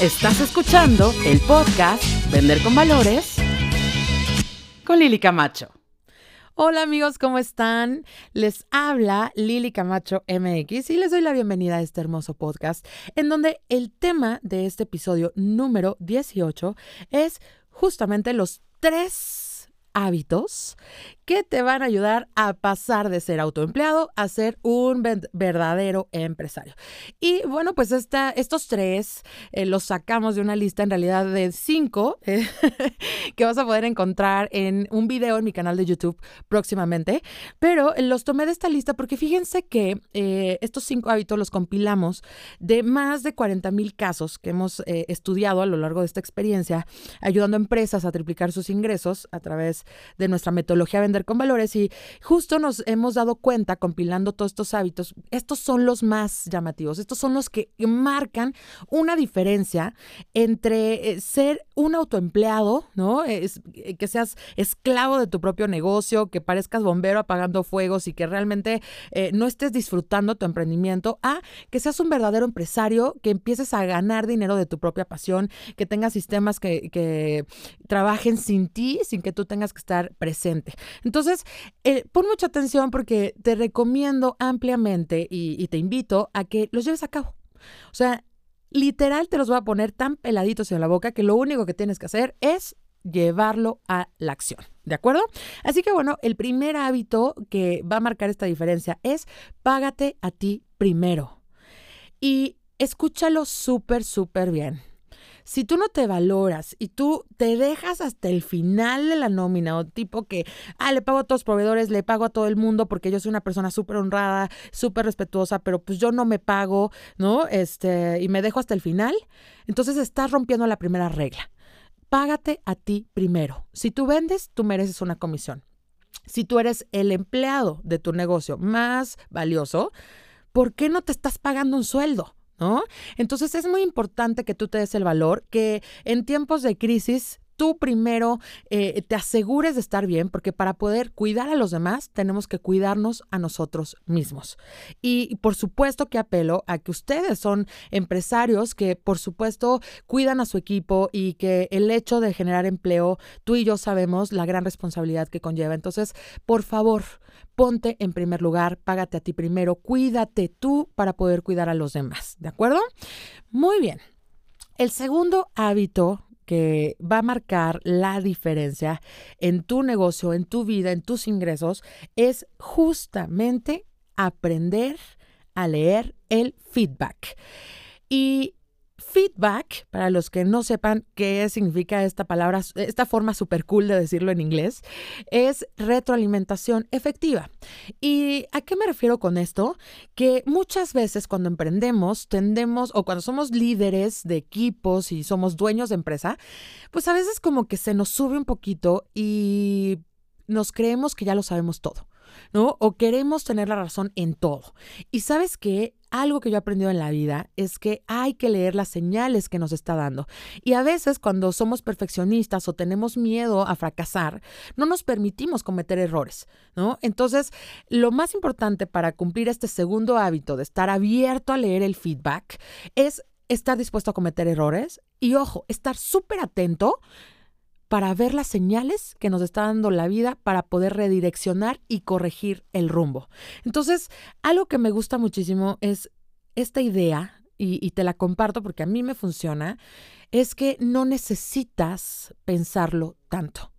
Estás escuchando el podcast Vender con Valores con Lili Camacho. Hola amigos, ¿cómo están? Les habla Lili Camacho MX y les doy la bienvenida a este hermoso podcast en donde el tema de este episodio número 18 es justamente los tres hábitos que te van a ayudar a pasar de ser autoempleado a ser un verdadero empresario. Y bueno, pues esta, estos tres eh, los sacamos de una lista en realidad de cinco eh, que vas a poder encontrar en un video en mi canal de YouTube próximamente. Pero los tomé de esta lista porque fíjense que eh, estos cinco hábitos los compilamos de más de 40 mil casos que hemos estudiado a lo largo de esta experiencia, ayudando a empresas a triplicar sus ingresos a través de nuestra metodología Con Valores. Y justo nos hemos dado cuenta, compilando todos estos hábitos, estos son los más llamativos, estos son los que marcan una diferencia entre eh, ser un autoempleado, ¿no? Es, eh, que seas esclavo de tu propio negocio, que parezcas bombero apagando fuegos y que realmente eh, no estés disfrutando tu emprendimiento, a que seas un verdadero empresario, que empieces a ganar dinero de tu propia pasión, que tengas sistemas que, que trabajen sin ti, sin que tú tengas que estar presente. Entonces, eh, pon mucha atención porque te recomiendo ampliamente y, y te invito a que los lleves a cabo. O sea, literal te los voy a poner tan peladitos en la boca que lo único que tienes que hacer es llevarlo a la acción. ¿De acuerdo? Así que bueno, el primer hábito que va a marcar esta diferencia es págate a ti primero. Y escúchalo súper, súper bien si tú no te valoras y tú te dejas hasta el final de la nómina o tipo que, ah, le pago a todos los proveedores, le pago a todo el mundo porque yo soy una persona súper honrada, súper respetuosa, pero pues yo no me pago, ¿no? Este, y me dejo hasta el final, entonces estás rompiendo la primera regla. Págate a ti primero. Si tú vendes, tú mereces una comisión. Si tú eres el empleado de tu negocio más valioso, ¿por qué no te estás pagando un sueldo? ¿No? Entonces es muy importante que tú te des el valor, que en tiempos de crisis tú primero eh, te asegures de estar bien, porque para poder cuidar a los demás tenemos que cuidarnos a nosotros mismos. Y, por supuesto que apelo a que ustedes son empresarios que por supuesto cuidan a su equipo y que el hecho de generar empleo, tú y yo sabemos la gran responsabilidad que conlleva. Entonces, por favor, ponte en primer lugar, págate a ti primero, cuídate tú para poder cuidar a los demás, ¿de acuerdo? Muy bien. El segundo hábito que va a marcar la diferencia en tu negocio, en tu vida, en tus ingresos, es justamente aprender a leer el feedback. Y Feedback, para los que no sepan qué significa esta palabra, esta forma súper cool de decirlo en inglés, es retroalimentación efectiva. ¿Y a qué me refiero con esto? Que muchas veces cuando emprendemos tendemos, o cuando somos líderes de equipos y somos dueños de empresa, pues a veces como que se nos sube un poquito y nos creemos que ya lo sabemos todo. ¿No? O queremos tener la razón en todo. Y sabes que algo que yo he aprendido en la vida es que hay que leer las señales que nos está dando. Y a veces cuando somos perfeccionistas o tenemos miedo a fracasar, no nos permitimos cometer errores, ¿no? Entonces, lo más importante para cumplir este segundo hábito de estar abierto a leer el feedback es estar dispuesto a cometer errores y, ojo, estar súper atento para ver las señales que nos está dando la vida para poder redireccionar y corregir el rumbo. Entonces, algo que me gusta muchísimo es esta idea, y, te la comparto porque a mí me funciona, es que no necesitas pensarlo tanto.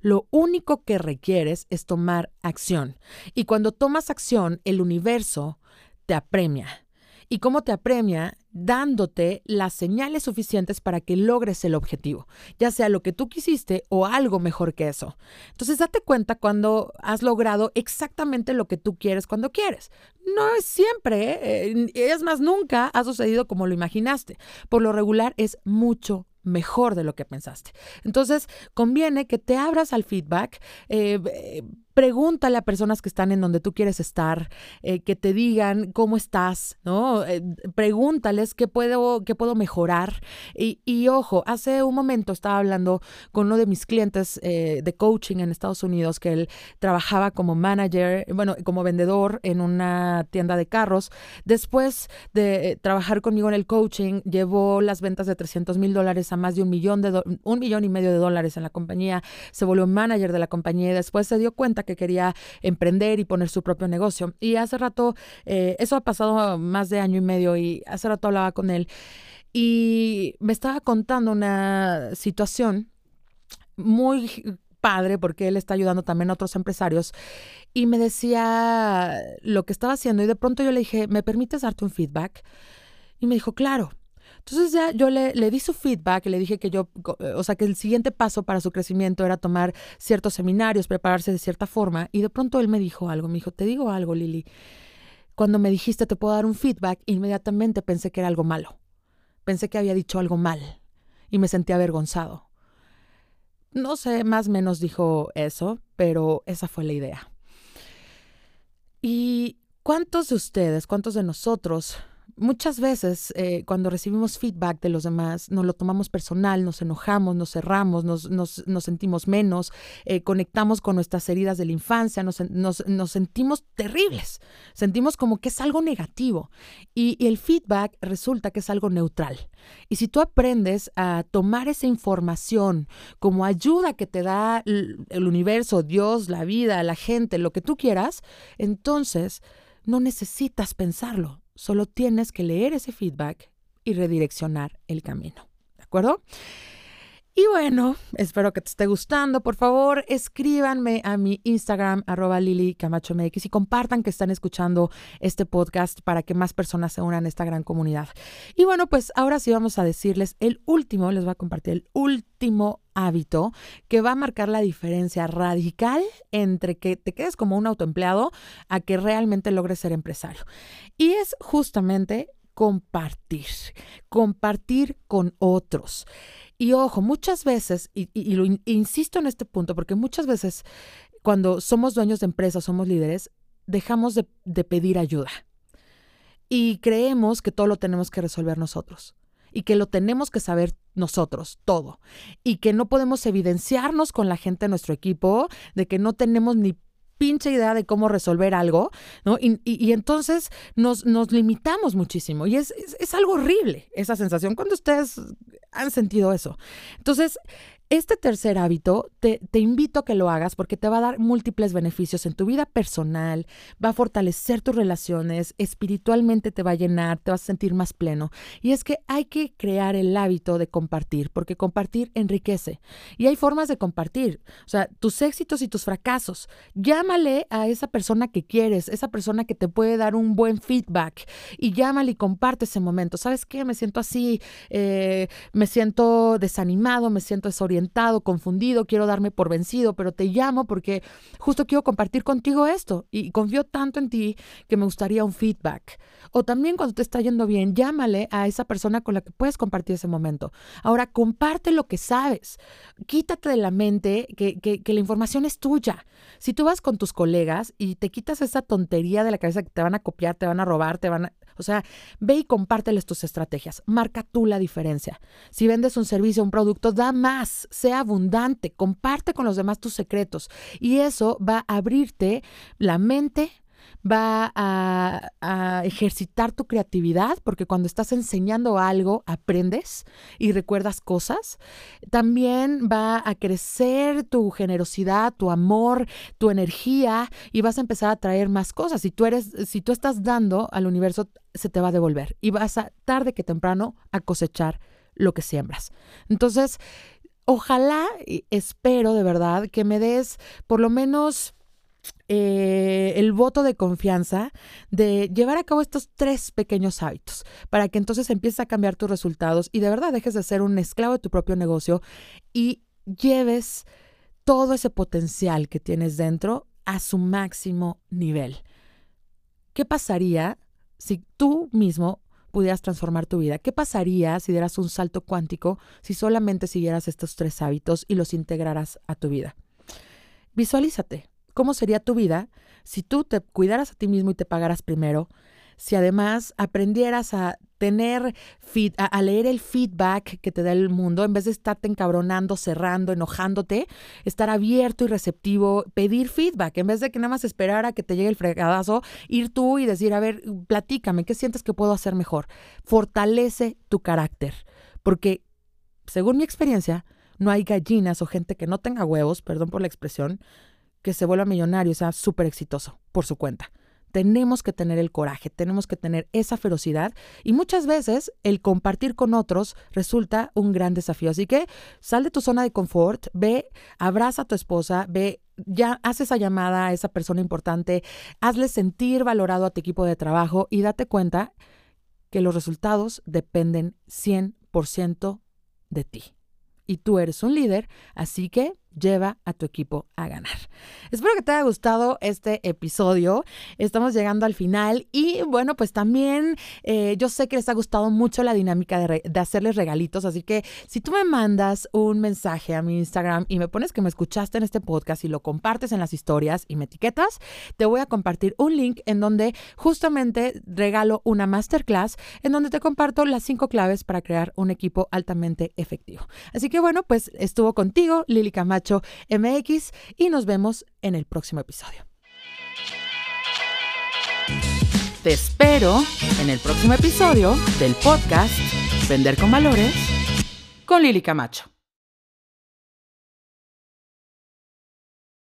Lo único que requieres es tomar acción. Y cuando tomas acción, el universo te apremia. ¿Y cómo te apremia? dándote las señales suficientes para que logres el objetivo, ya sea lo que tú quisiste o algo mejor que eso. Entonces, date cuenta cuando has logrado exactamente lo que tú quieres cuando quieres. No es siempre, eh, es más, nunca ha sucedido como lo imaginaste. Por lo regular es mucho mejor de lo que pensaste. Entonces, conviene que te abras al feedback. Eh, pregúntale a personas que están en donde tú quieres estar, eh, que te digan cómo estás, ¿no? Eh, pregúntales qué puedo, qué puedo mejorar. Y, y, ojo, hace un momento estaba hablando con uno de mis clientes eh, de coaching en Estados Unidos, que él trabajaba como manager, bueno, como vendedor en una tienda de carros. Después de trabajar conmigo en el coaching, llevó las ventas de 300 mil dólares a más de un millón, de un millón y medio de dólares en la compañía, se volvió manager de la compañía y después se dio cuenta que quería emprender y poner su propio negocio. Y hace rato, eh, eso ha pasado más de año y medio y hace rato hablaba con él y me estaba contando una situación muy padre porque él está ayudando también a otros empresarios y me decía lo que estaba haciendo y de pronto yo le dije, ¿me permites darte un feedback? Y me dijo, claro. Entonces ya yo le, le di su feedback y le dije que yo, o sea, que el siguiente paso para su crecimiento era tomar ciertos seminarios, prepararse de cierta forma. Y de pronto él me dijo algo, me dijo, te digo algo, Lili. Cuando me dijiste te puedo dar un feedback, inmediatamente pensé que era algo malo. Pensé que había dicho algo mal y me sentí avergonzado. No sé, más o menos dijo eso, pero esa fue la idea. ¿Y cuántos de ustedes, cuántos de nosotros muchas veces eh, cuando recibimos feedback de los demás, nos lo tomamos personal, nos enojamos, nos cerramos, nos, nos, nos sentimos menos, eh, conectamos con nuestras heridas de la infancia, nos, nos, sentimos terribles, sentimos como que es algo negativo y, y, el feedback resulta que es algo neutral. Y si tú aprendes a tomar esa información como ayuda que te da el universo, Dios, la vida, la gente, lo que tú quieras, entonces no necesitas pensarlo Solo tienes que leer ese feedback y redireccionar el camino. ¿De acuerdo? Y bueno, espero que te esté gustando. Por favor, escríbanme a mi Instagram, arroba Lili Camacho y compartan que están escuchando este podcast para que más personas se unan a esta gran comunidad. Y bueno, pues ahora sí vamos a decirles el último, les voy a compartir el último hábito que va a marcar la diferencia radical entre que te quedes como un autoempleado a que realmente logres ser empresario. Y es justamente compartir, compartir con otros. Y ojo, muchas veces, y, lo insisto en este punto, porque muchas veces cuando somos dueños de empresas, somos líderes, dejamos de, pedir ayuda. Y creemos que todo lo tenemos que resolver nosotros y que lo tenemos que saber nosotros, todo. Y que no podemos evidenciarnos con la gente de nuestro equipo de que no tenemos ni pinche idea de cómo resolver algo, ¿no? Y, entonces nos, limitamos muchísimo y es, es, algo horrible esa sensación cuando ustedes han sentido eso. Entonces, este tercer hábito te, invito a que lo hagas porque te va a dar múltiples beneficios en tu vida personal, va a fortalecer tus relaciones, espiritualmente te va a llenar, te vas a sentir más pleno. Y es que hay que crear el hábito de compartir, porque compartir enriquece. Y hay formas de compartir, o sea, tus éxitos y tus fracasos. Llámale a esa persona que quieres, esa persona que te puede dar un buen feedback y llámale y comparte ese momento. ¿Sabes qué? Me siento así, eh, me siento desanimado, me siento desorientado confundido, quiero darme por vencido, pero te llamo porque justo quiero compartir contigo esto y confío tanto en ti que me gustaría un feedback. O también cuando te está yendo bien, llámale a esa persona con la que puedes compartir ese momento. Ahora, comparte lo que sabes. Quítate de la mente que, que la información es tuya. Si tú vas con tus colegas y te quitas esa tontería de la cabeza que te van a copiar, te van a robar, te van a o sea, ve y compárteles tus estrategias. Marca tú la diferencia. Si vendes un servicio, un producto, da más, sea abundante, comparte con los demás tus secretos. Y eso va a abrirte la mente, va a, ejercitar tu creatividad, porque cuando estás enseñando algo, aprendes y recuerdas cosas. También va a crecer tu generosidad, tu amor, tu energía y vas a empezar a traer más cosas. Si tú eres, si tú estás dando al universo, se te va a devolver y vas a tarde que temprano a cosechar lo que siembras. Entonces, ojalá, espero de verdad que me des por lo menos eh, el voto de confianza de llevar a cabo estos tres pequeños hábitos para que entonces empieces a cambiar tus resultados y de verdad dejes de ser un esclavo de tu propio negocio y lleves todo ese potencial que tienes dentro a su máximo nivel. ¿Qué pasaría si tú mismo pudieras transformar tu vida? ¿Qué pasaría si dieras un salto cuántico si solamente siguieras estos tres hábitos y los integraras a tu vida? Visualízate ¿cómo sería tu vida si tú te cuidaras a ti mismo y te pagaras primero? Si además aprendieras a tener, a, leer el feedback que te da el mundo, en vez de estarte encabronando, cerrando, enojándote, estar abierto y receptivo, pedir feedback, en vez de que nada más esperar a que te llegue el fregadazo, ir tú y decir, a ver, platícame, ¿qué sientes que puedo hacer mejor? Fortalece tu carácter, porque según mi experiencia, no hay gallinas o gente que no tenga huevos, perdón por la expresión, que se vuelva millonario, o sea, súper exitoso por su cuenta. Tenemos que tener el coraje, tenemos que tener esa ferocidad y muchas veces el compartir con otros resulta un gran desafío. Así que sal de tu zona de confort, ve, abraza a tu esposa, ve, ya haz esa llamada a esa persona importante, hazle sentir valorado a tu equipo de trabajo y date cuenta que los resultados dependen 100% de ti. Y tú eres un líder, así que lleva a tu equipo a ganar. Espero que te haya gustado este episodio. Estamos llegando al final y bueno, pues también eh, yo sé que les ha gustado mucho la dinámica de, de, hacerles regalitos, así que si tú me mandas un mensaje a mi Instagram y me pones que me escuchaste en este podcast y lo compartes en las historias y me etiquetas, te voy a compartir un link en donde justamente regalo una masterclass en donde te comparto las cinco claves para crear un equipo altamente efectivo. Así que bueno, pues estuvo contigo Lili Camacho MX y nos vemos en el próximo episodio. Te espero en el próximo episodio del podcast Vender con Valores con Lili Camacho.